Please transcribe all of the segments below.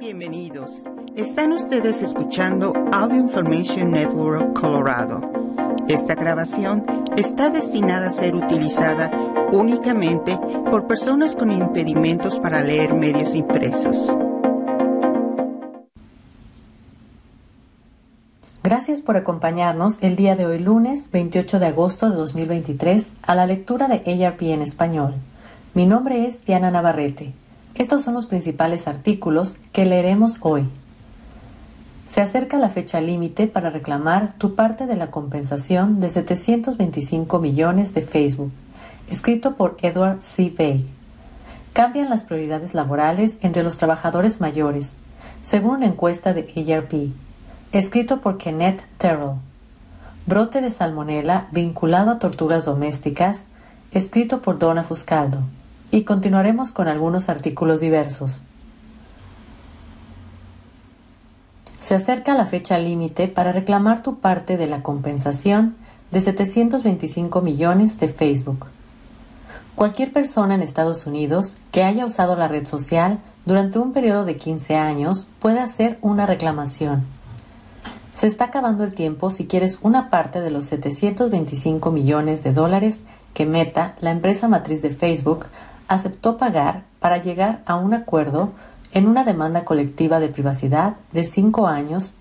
Bienvenidos. Están ustedes escuchando Audio Information Network Colorado. Esta grabación está destinada a ser utilizada únicamente por personas con impedimentos para leer medios impresos. Gracias por acompañarnos el día de hoy lunes 28 de agosto de 2023 a la lectura de ARP en español. Mi nombre es Diana Navarrete. Estos son los principales artículos que leeremos hoy. Se acerca la fecha límite para reclamar tu parte de la compensación de 725 millones de Facebook, escrito por Edward C. Bay. Cambian las prioridades laborales entre los trabajadores mayores, según una encuesta de ARP, escrito por Kenneth Terrell. Brote de salmonela vinculado a tortugas domésticas, escrito por Donna Fuscaldo y continuaremos con algunos artículos diversos. Se acerca la fecha límite para reclamar tu parte de la compensación de 725 millones de Facebook. Cualquier persona en Estados Unidos que haya usado la red social durante un periodo de 15 años puede hacer una reclamación. Se está acabando el tiempo si quieres una parte de los 725 millones de dólares que Meta, la empresa matriz de Facebook, aceptó pagar para llegar a un acuerdo en una demanda colectiva de privacidad de cinco años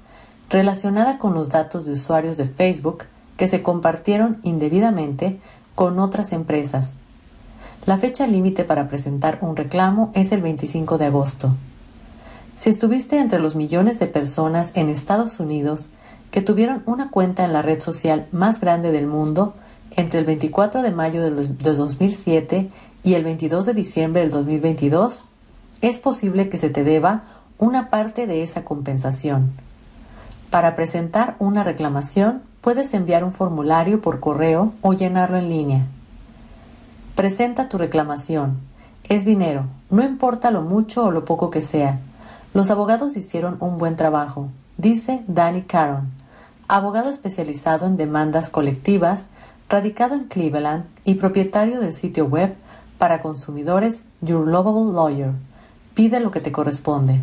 relacionada con los datos de usuarios de Facebook que se compartieron indebidamente con otras empresas. La fecha límite para presentar un reclamo es el 25 de agosto. Si estuviste entre los millones de personas en Estados Unidos que tuvieron una cuenta en la red social más grande del mundo entre el 24 de mayo de 2007 y el 22 de diciembre del 2022, es posible que se te deba una parte de esa compensación. Para presentar una reclamación, puedes enviar un formulario por correo o llenarlo en línea. Presenta tu reclamación. Es dinero, no importa lo mucho o lo poco que sea. Los abogados hicieron un buen trabajo, dice Danny Caron, abogado especializado en demandas colectivas, radicado en Cleveland y propietario del sitio web para consumidores Your Lovable Lawyer. Pide lo que te corresponde.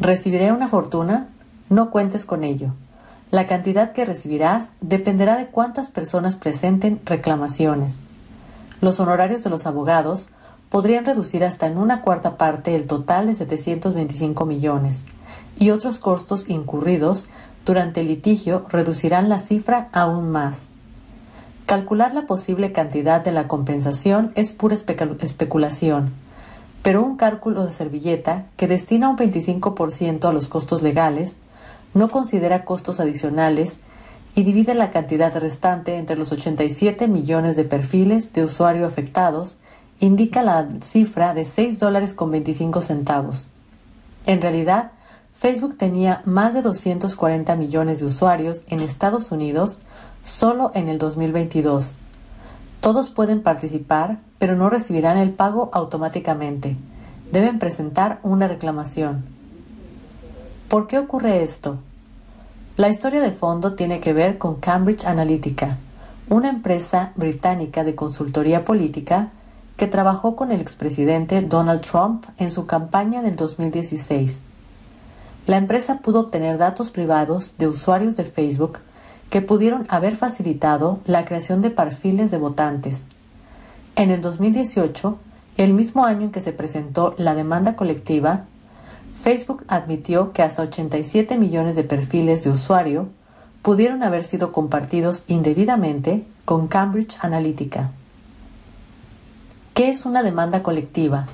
¿Recibiré una fortuna? No cuentes con ello. La cantidad que recibirás dependerá de cuántas personas presenten reclamaciones. Los honorarios de los abogados podrían reducir hasta en una cuarta parte el total de 725 millones, y otros costos incurridos durante el litigio reducirán la cifra aún más. Calcular la posible cantidad de la compensación es pura especulación, pero un cálculo de servilleta que destina un 25% a los costos legales, no considera costos adicionales y divide la cantidad restante entre los 87 millones de perfiles de usuario afectados, indica la cifra de 6 dólares con 25 centavos. En realidad, Facebook tenía más de 240 millones de usuarios en Estados Unidos, solo en el 2022. Todos pueden participar, pero no recibirán el pago automáticamente. Deben presentar una reclamación. ¿Por qué ocurre esto? La historia de fondo tiene que ver con Cambridge Analytica, una empresa británica de consultoría política que trabajó con el expresidente Donald Trump en su campaña del 2016. La empresa pudo obtener datos privados de usuarios de Facebook que pudieron haber facilitado la creación de perfiles de votantes. En el 2018, el mismo año en que se presentó la demanda colectiva, Facebook admitió que hasta 87 millones de perfiles de usuario pudieron haber sido compartidos indebidamente con Cambridge Analytica. ¿Qué es una demanda colectiva?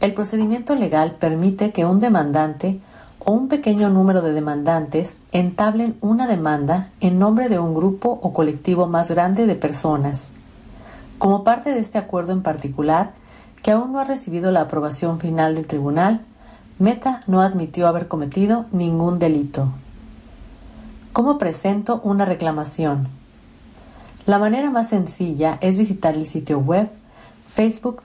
El procedimiento legal permite que un demandante o un pequeño número de demandantes entablen una demanda en nombre de un grupo o colectivo más grande de personas. Como parte de este acuerdo en particular, que aún no ha recibido la aprobación final del tribunal, Meta no admitió haber cometido ningún delito. ¿Cómo presento una reclamación? La manera más sencilla es visitar el sitio web Facebook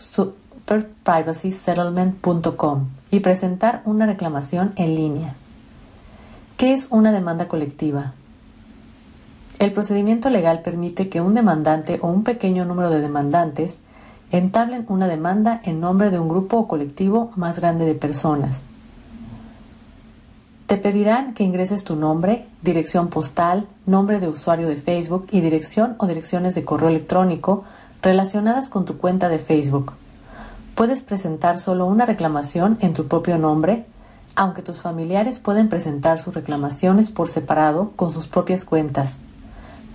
superprivacysettlement.com y presentar una reclamación en línea. ¿Qué es una demanda colectiva? El procedimiento legal permite que un demandante o un pequeño número de demandantes entablen una demanda en nombre de un grupo o colectivo más grande de personas. Te pedirán que ingreses tu nombre, dirección postal, nombre de usuario de Facebook y dirección o direcciones de correo electrónico relacionadas con tu cuenta de Facebook. Puedes presentar solo una reclamación en tu propio nombre, aunque tus familiares pueden presentar sus reclamaciones por separado con sus propias cuentas.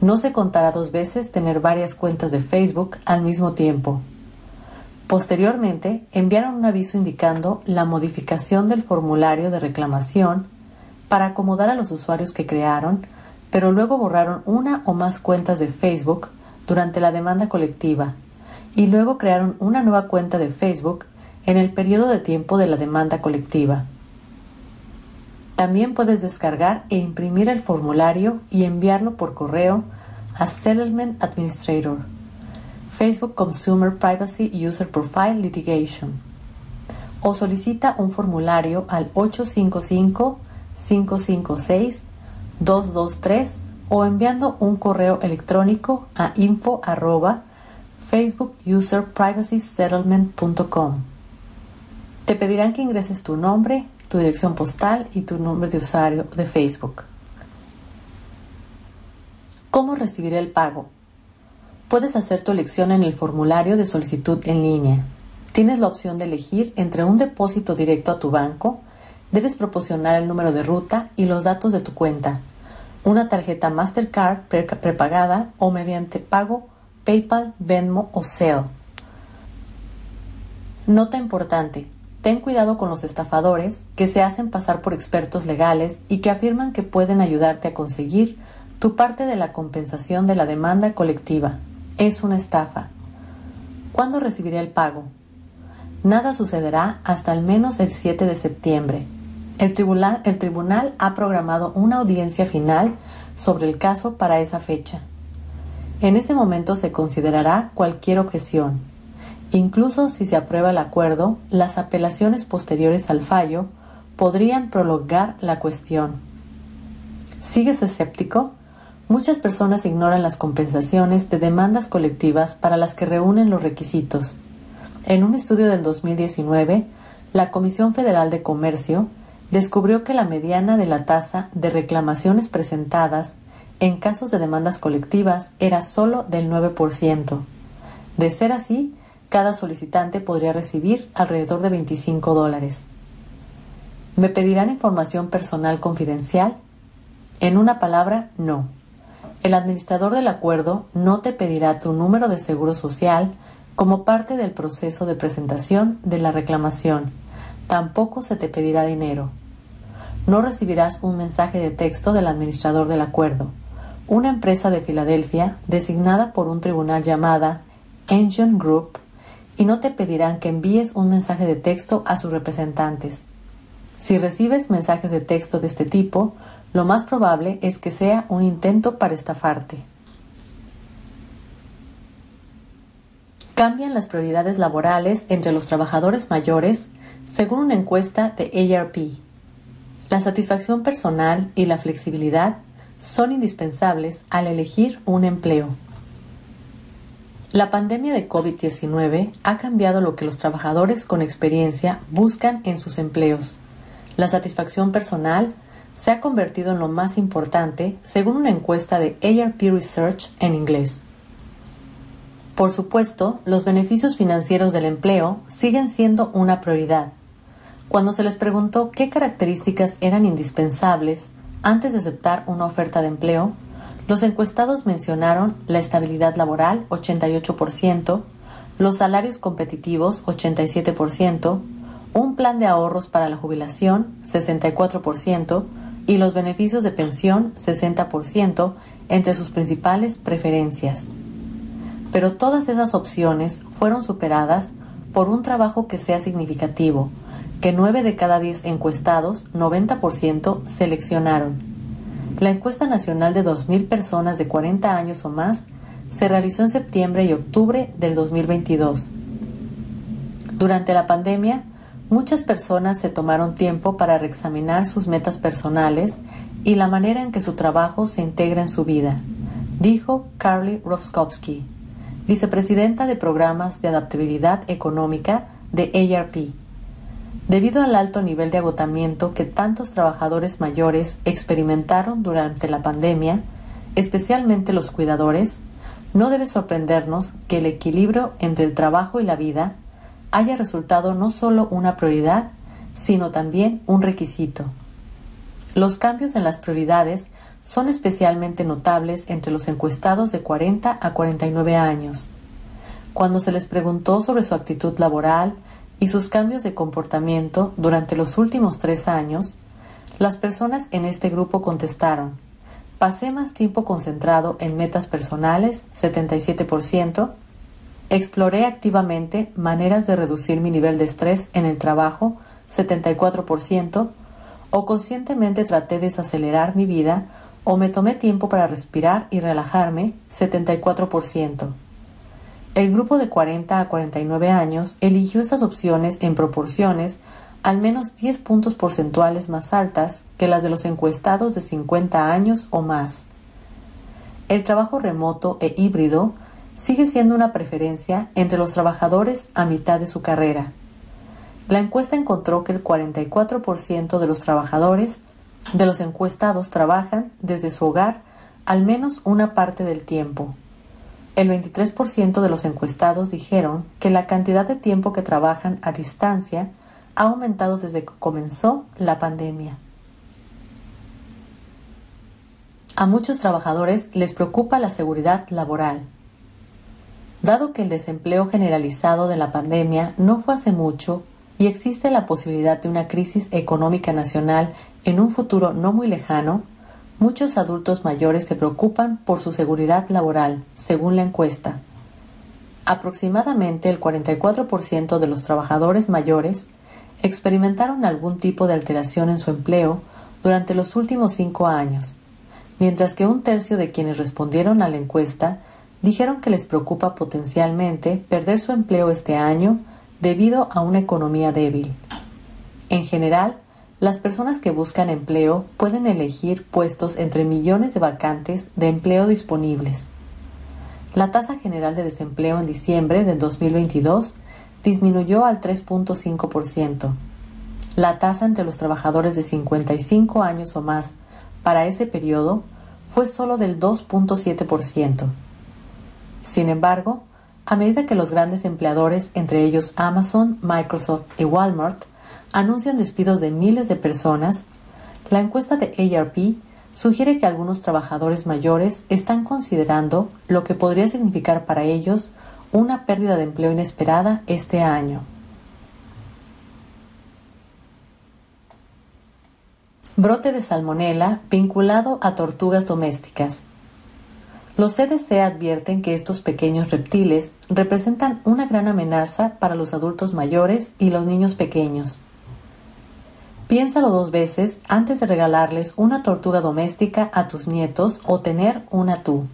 No se contará dos veces tener varias cuentas de Facebook al mismo tiempo. Posteriormente, enviaron un aviso indicando la modificación del formulario de reclamación para acomodar a los usuarios que crearon, pero luego borraron una o más cuentas de Facebook durante la demanda colectiva y luego crearon una nueva cuenta de Facebook en el periodo de tiempo de la demanda colectiva. También puedes descargar e imprimir el formulario y enviarlo por correo a Settlement Administrator Facebook Consumer Privacy User Profile Litigation o solicita un formulario al 855-556-223 o enviando un correo electrónico a info facebookuserprivacysettlement.com. Te pedirán que ingreses tu nombre, tu dirección postal y tu nombre de usuario de Facebook. ¿Cómo recibiré el pago? Puedes hacer tu elección en el formulario de solicitud en línea. Tienes la opción de elegir entre un depósito directo a tu banco, debes proporcionar el número de ruta y los datos de tu cuenta, una tarjeta Mastercard prepagada o mediante pago PayPal, Venmo o Zelle. Nota importante. Ten cuidado con los estafadores que se hacen pasar por expertos legales y que afirman que pueden ayudarte a conseguir tu parte de la compensación de la demanda colectiva es una estafa. ¿Cuándo recibiré el pago? Nada sucederá hasta al menos el 7 de septiembre. El tribunal, el tribunal ha programado una audiencia final sobre el caso para esa fecha. En ese momento se considerará cualquier objeción. Incluso si se aprueba el acuerdo, las apelaciones posteriores al fallo podrían prolongar la cuestión. ¿Sigues escéptico? Muchas personas ignoran las compensaciones de demandas colectivas para las que reúnen los requisitos. En un estudio del 2019, la Comisión Federal de Comercio descubrió que la mediana de la tasa de reclamaciones presentadas en casos de demandas colectivas era solo del 9%. De ser así, cada solicitante podría recibir alrededor de 25 dólares. ¿Me pedirán información personal confidencial? En una palabra, no. El administrador del acuerdo no te pedirá tu número de seguro social como parte del proceso de presentación de la reclamación. Tampoco se te pedirá dinero. No recibirás un mensaje de texto del administrador del acuerdo, una empresa de Filadelfia designada por un tribunal llamada Engine Group, y no te pedirán que envíes un mensaje de texto a sus representantes. Si recibes mensajes de texto de este tipo, lo más probable es que sea un intento para estafarte. Cambian las prioridades laborales entre los trabajadores mayores según una encuesta de ARP. La satisfacción personal y la flexibilidad son indispensables al elegir un empleo. La pandemia de COVID-19 ha cambiado lo que los trabajadores con experiencia buscan en sus empleos. La satisfacción personal se ha convertido en lo más importante según una encuesta de ARP Research en inglés. Por supuesto, los beneficios financieros del empleo siguen siendo una prioridad. Cuando se les preguntó qué características eran indispensables antes de aceptar una oferta de empleo, los encuestados mencionaron la estabilidad laboral 88%, los salarios competitivos 87%, un plan de ahorros para la jubilación 64% y los beneficios de pensión 60% entre sus principales preferencias. Pero todas esas opciones fueron superadas por un trabajo que sea significativo, que 9 de cada 10 encuestados, 90%, seleccionaron. La encuesta nacional de 2.000 personas de 40 años o más se realizó en septiembre y octubre del 2022. Durante la pandemia, Muchas personas se tomaron tiempo para reexaminar sus metas personales y la manera en que su trabajo se integra en su vida, dijo Carly Roskowski, vicepresidenta de Programas de Adaptabilidad Económica de ARP. Debido al alto nivel de agotamiento que tantos trabajadores mayores experimentaron durante la pandemia, especialmente los cuidadores, no debe sorprendernos que el equilibrio entre el trabajo y la vida haya resultado no solo una prioridad, sino también un requisito. Los cambios en las prioridades son especialmente notables entre los encuestados de 40 a 49 años. Cuando se les preguntó sobre su actitud laboral y sus cambios de comportamiento durante los últimos tres años, las personas en este grupo contestaron, pasé más tiempo concentrado en metas personales, 77%, exploré activamente maneras de reducir mi nivel de estrés en el trabajo, 74%, o conscientemente traté de desacelerar mi vida o me tomé tiempo para respirar y relajarme, 74%. El grupo de 40 a 49 años eligió estas opciones en proporciones al menos 10 puntos porcentuales más altas que las de los encuestados de 50 años o más. El trabajo remoto e híbrido sigue siendo una preferencia entre los trabajadores a mitad de su carrera. La encuesta encontró que el 44% de los trabajadores de los encuestados trabajan desde su hogar al menos una parte del tiempo. El 23% de los encuestados dijeron que la cantidad de tiempo que trabajan a distancia ha aumentado desde que comenzó la pandemia. A muchos trabajadores les preocupa la seguridad laboral. Dado que el desempleo generalizado de la pandemia no fue hace mucho y existe la posibilidad de una crisis económica nacional en un futuro no muy lejano, muchos adultos mayores se preocupan por su seguridad laboral, según la encuesta. Aproximadamente el 44% de los trabajadores mayores experimentaron algún tipo de alteración en su empleo durante los últimos cinco años, mientras que un tercio de quienes respondieron a la encuesta dijeron que les preocupa potencialmente perder su empleo este año debido a una economía débil. En general, las personas que buscan empleo pueden elegir puestos entre millones de vacantes de empleo disponibles. La tasa general de desempleo en diciembre del 2022 disminuyó al 3.5%. La tasa entre los trabajadores de 55 años o más para ese periodo fue solo del 2.7%. Sin embargo, a medida que los grandes empleadores, entre ellos Amazon, Microsoft y Walmart, anuncian despidos de miles de personas, la encuesta de ARP sugiere que algunos trabajadores mayores están considerando lo que podría significar para ellos una pérdida de empleo inesperada este año. Brote de salmonela vinculado a tortugas domésticas. Los CDC advierten que estos pequeños reptiles representan una gran amenaza para los adultos mayores y los niños pequeños. Piénsalo dos veces antes de regalarles una tortuga doméstica a tus nietos o tener una tú.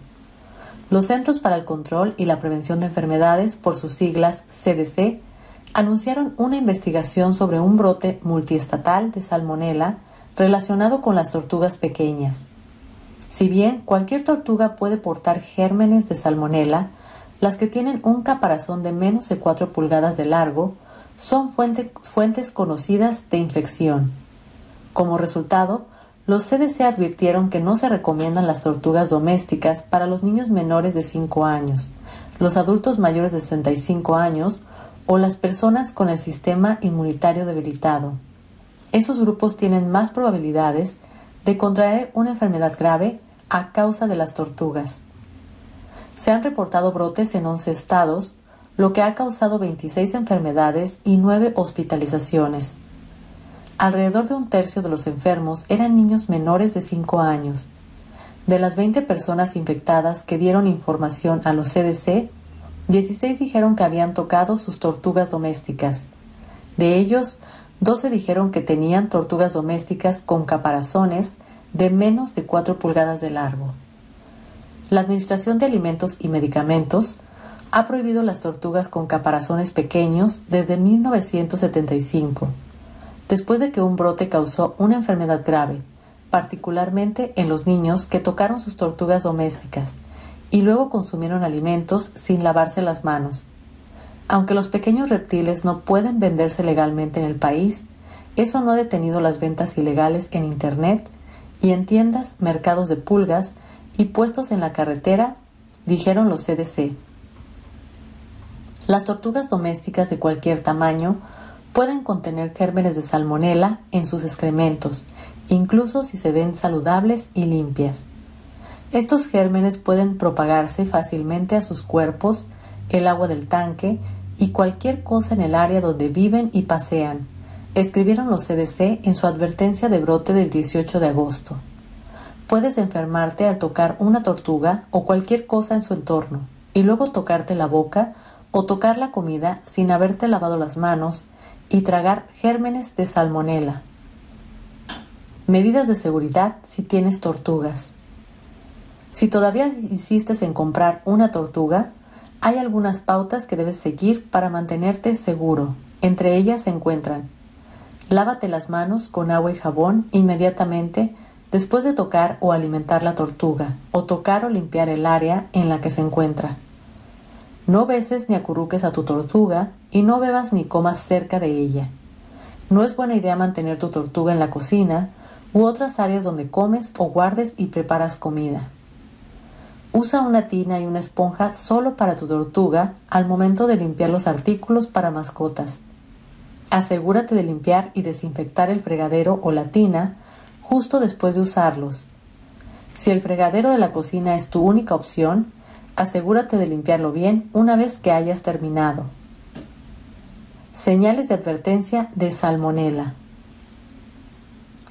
Los Centros para el Control y la Prevención de Enfermedades, por sus siglas CDC, anunciaron una investigación sobre un brote multiestatal de salmonela relacionado con las tortugas pequeñas. Si bien cualquier tortuga puede portar gérmenes de salmonela, las que tienen un caparazón de menos de 4 pulgadas de largo son fuentes conocidas de infección. Como resultado, los CDC advirtieron que no se recomiendan las tortugas domésticas para los niños menores de 5 años, los adultos mayores de 65 años o las personas con el sistema inmunitario debilitado. Esos grupos tienen más probabilidades de contraer una enfermedad grave a causa de las tortugas. Se han reportado brotes en 11 estados, lo que ha causado 26 enfermedades y 9 hospitalizaciones. Alrededor de un tercio de los enfermos eran niños menores de 5 años. De las 20 personas infectadas que dieron información a los CDC, 16 dijeron que habían tocado sus tortugas domésticas. De ellos, 12 dijeron que tenían tortugas domésticas con caparazones de menos de 4 pulgadas de largo. La Administración de Alimentos y Medicamentos ha prohibido las tortugas con caparazones pequeños desde 1975 después de que un brote causó una enfermedad grave, particularmente en los niños que tocaron sus tortugas domésticas, y luego consumieron alimentos sin lavarse las manos. Aunque los pequeños reptiles no pueden venderse legalmente en el país, eso no ha detenido las ventas ilegales en Internet y en tiendas, mercados de pulgas y puestos en la carretera, dijeron los CDC. Las tortugas domésticas de cualquier tamaño pueden contener gérmenes de salmonela en sus excrementos, incluso si se ven saludables y limpias. Estos gérmenes pueden propagarse fácilmente a sus cuerpos, el agua del tanque y cualquier cosa en el área donde viven y pasean, escribieron los CDC en su advertencia de brote del 18 de agosto. Puedes enfermarte al tocar una tortuga o cualquier cosa en su entorno, y luego tocarte la boca o tocar la comida sin haberte lavado las manos y tragar gérmenes de salmonela. Medidas de seguridad si tienes tortugas. Si todavía insistes en comprar una tortuga, hay algunas pautas que debes seguir para mantenerte seguro. Entre ellas se encuentran Lávate las manos con agua y jabón inmediatamente después de tocar o alimentar la tortuga, o tocar o limpiar el área en la que se encuentra. No beses ni acurruques a tu tortuga y no bebas ni comas cerca de ella. No es buena idea mantener tu tortuga en la cocina u otras áreas donde comes o guardes y preparas comida. Usa una tina y una esponja solo para tu tortuga al momento de limpiar los artículos para mascotas. Asegúrate de limpiar y desinfectar el fregadero o la tina justo después de usarlos. Si el fregadero de la cocina es tu única opción, asegúrate de limpiarlo bien una vez que hayas terminado. Señales de advertencia de salmonela.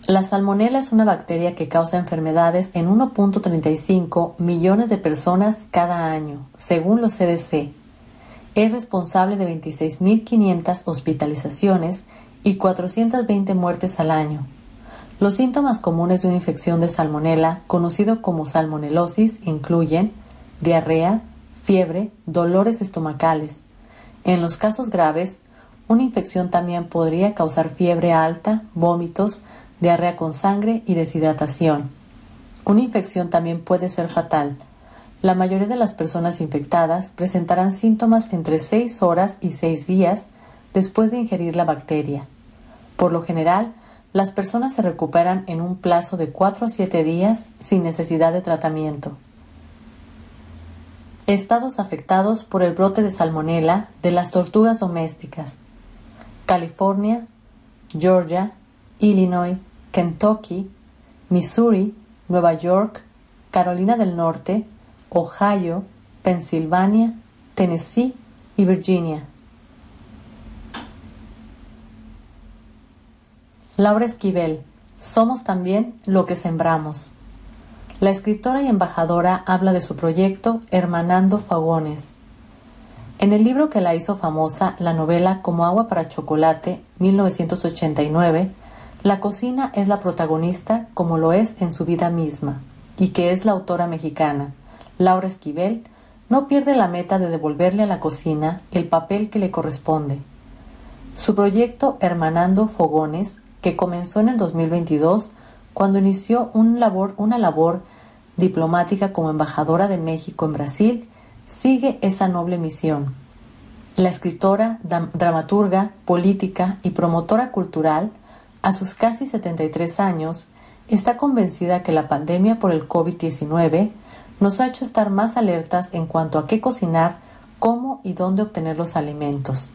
La salmonela es una bacteria que causa enfermedades en 1.35 millones de personas cada año, según los CDC. Es responsable de 26.500 hospitalizaciones y 420 muertes al año. Los síntomas comunes de una infección de salmonela, conocido como salmonelosis, incluyen diarrea, fiebre, dolores estomacales. En los casos graves, una infección también podría causar fiebre alta, vómitos, diarrea con sangre y deshidratación. Una infección también puede ser fatal. La mayoría de las personas infectadas presentarán síntomas entre 6 horas y 6 días después de ingerir la bacteria. Por lo general, las personas se recuperan en un plazo de 4 a 7 días sin necesidad de tratamiento. Estados afectados por el brote de salmonela de las tortugas domésticas. California, Georgia, Illinois, Kentucky, Missouri, Nueva York, Carolina del Norte, Ohio, Pensilvania, Tennessee y Virginia. Laura Esquivel, Somos también lo que sembramos. La escritora y embajadora habla de su proyecto Hermanando Fagones. En el libro que la hizo famosa, la novela Como agua para chocolate, 1989, la cocina es la protagonista como lo es en su vida misma, y que es la autora mexicana, Laura Esquivel, no pierde la meta de devolverle a la cocina el papel que le corresponde. Su proyecto Hermanando Fogones, que comenzó en el 2022, cuando inició una labor diplomática como embajadora de México en Brasil, sigue esa noble misión. La escritora, dramaturga, política y promotora cultural, a sus casi 73 años, está convencida que la pandemia por el COVID-19 nos ha hecho estar más alertas en cuanto a qué cocinar, cómo y dónde obtener los alimentos.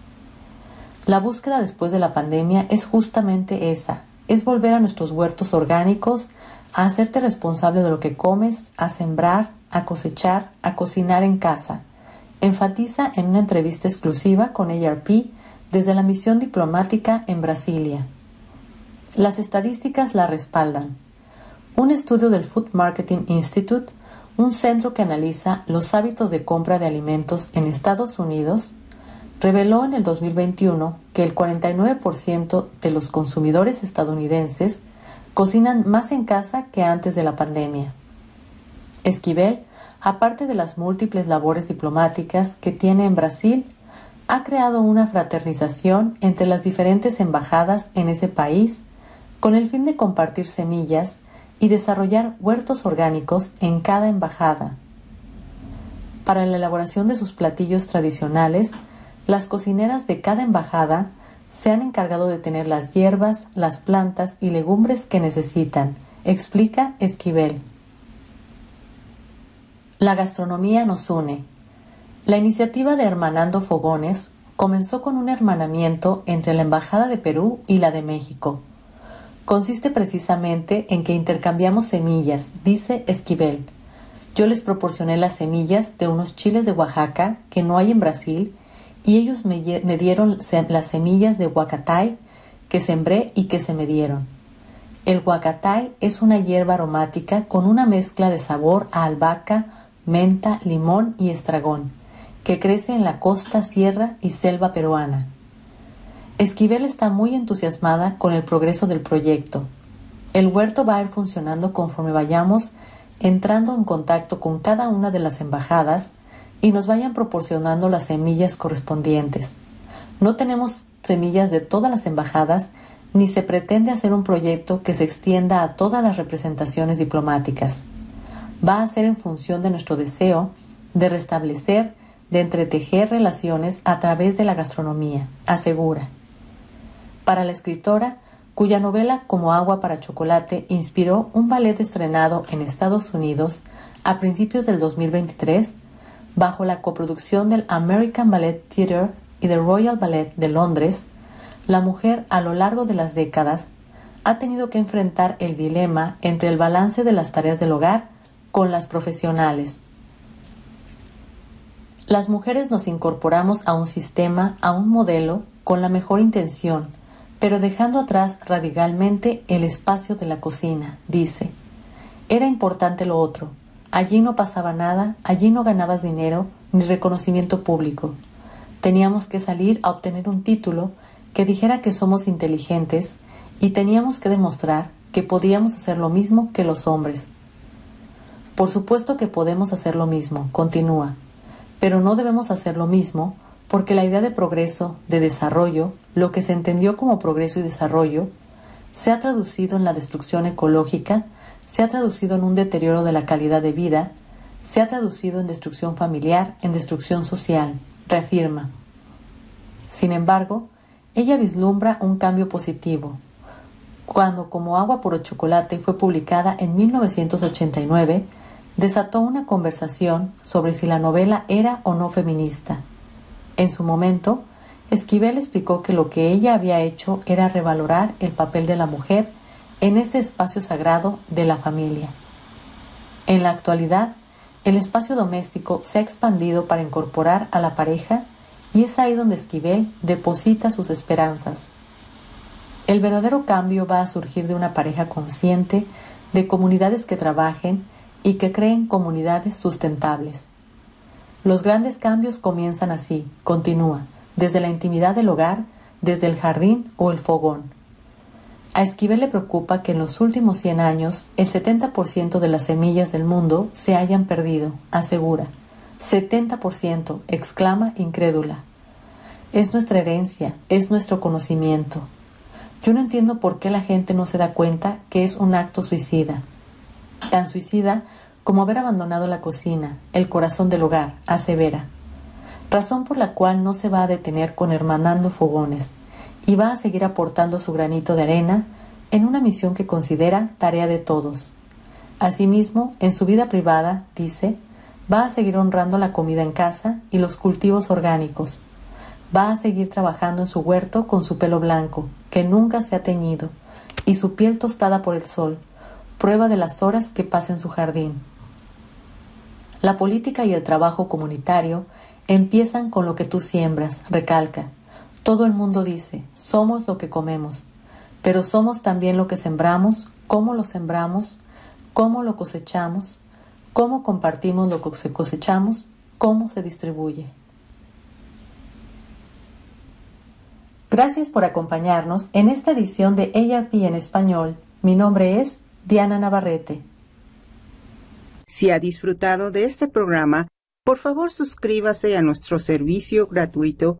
La búsqueda después de la pandemia es justamente esa, es volver a nuestros huertos orgánicos, a hacerte responsable de lo que comes, a sembrar, a cosechar, a cocinar en casa. Enfatiza en una entrevista exclusiva con ARP desde la misión diplomática en Brasilia. Las estadísticas la respaldan. Un estudio del Food Marketing Institute, un centro que analiza los hábitos de compra de alimentos en Estados Unidos, reveló en el 2021 que el 49% de los consumidores estadounidenses cocinan más en casa que antes de la pandemia. Esquivel, aparte de las múltiples labores diplomáticas que tiene en Brasil, ha creado una fraternización entre las diferentes embajadas en ese país con el fin de compartir semillas y desarrollar huertos orgánicos en cada embajada. Para la elaboración de sus platillos tradicionales, las cocineras de cada embajada se han encargado de tener las hierbas, las plantas y legumbres que necesitan, explica Esquivel. La gastronomía nos une. La iniciativa de Hermanando Fogones comenzó con un hermanamiento entre la Embajada de Perú y la de México. Consiste precisamente en que intercambiamos semillas, dice Esquivel. Yo les proporcioné las semillas de unos chiles de Oaxaca que no hay en Brasil y ellos me, dieron las semillas de huacatay que sembré y que se me dieron. El huacatay es una hierba aromática con una mezcla de sabor a albahaca, menta, limón y estragón, que crece en la costa, sierra y selva peruana. Esquivel está muy entusiasmada con el progreso del proyecto. El huerto va a ir funcionando conforme vayamos entrando en contacto con cada una de las embajadas y nos vayan proporcionando las semillas correspondientes. No tenemos semillas de todas las embajadas ni se pretende hacer un proyecto que se extienda a todas las representaciones diplomáticas. Va a ser en función de nuestro deseo de restablecer, de entretejer relaciones a través de la gastronomía, asegura. Para la escritora, cuya novela Como agua para chocolate inspiró un ballet estrenado en Estados Unidos a principios del 2023, bajo la coproducción del American Ballet Theatre y del Royal Ballet de Londres, la mujer a lo largo de las décadas ha tenido que enfrentar el dilema entre el balance de las tareas del hogar con las profesionales. Las mujeres nos incorporamos a un sistema, a un modelo, con la mejor intención, pero dejando atrás radicalmente el espacio de la cocina, dice. Era importante lo otro, Allí no pasaba nada, allí no ganabas dinero ni reconocimiento público. Teníamos que salir a obtener un título que dijera que somos inteligentes y teníamos que demostrar que podíamos hacer lo mismo que los hombres. Por supuesto que podemos hacer lo mismo, continúa, pero no debemos hacer lo mismo porque la idea de progreso, de desarrollo, lo que se entendió como progreso y desarrollo, se ha traducido en la destrucción ecológica se ha traducido en un deterioro de la calidad de vida, se ha traducido en destrucción familiar, en destrucción social, reafirma. Sin embargo, ella vislumbra un cambio positivo. Cuando Como agua por chocolate fue publicada en 1989, desató una conversación sobre si la novela era o no feminista. En su momento, Esquivel explicó que lo que ella había hecho era revalorar el papel de la mujer en ese espacio sagrado de la familia. En la actualidad, el espacio doméstico se ha expandido para incorporar a la pareja y es ahí donde Esquivel deposita sus esperanzas. El verdadero cambio va a surgir de una pareja consciente, de comunidades que trabajen y que creen comunidades sustentables. Los grandes cambios comienzan así, continúa, desde la intimidad del hogar, desde el jardín o el fogón. A Esquivel le preocupa que en los últimos 100 años el 70% de las semillas del mundo se hayan perdido, asegura. 70%, exclama incrédula. Es nuestra herencia, es nuestro conocimiento. Yo no entiendo por qué la gente no se da cuenta que es un acto suicida. Tan suicida como haber abandonado la cocina, el corazón del hogar, asevera. Razón por la cual no se va a detener con hermanando fogones, y va a seguir aportando su granito de arena en una misión que considera tarea de todos. Asimismo, en su vida privada, dice, va a seguir honrando la comida en casa y los cultivos orgánicos. Va a seguir trabajando en su huerto con su pelo blanco, que nunca se ha teñido, y su piel tostada por el sol, prueba de las horas que pasa en su jardín. La política y el trabajo comunitario empiezan con lo que tú siembras, recalca, todo el mundo dice, somos lo que comemos, pero somos también lo que sembramos, cómo lo sembramos, cómo lo cosechamos, cómo compartimos lo que cosechamos, cómo se distribuye. Gracias por acompañarnos en esta edición de ARP en español. Mi nombre es Diana Navarrete. Si ha disfrutado de este programa, por favor suscríbase a nuestro servicio gratuito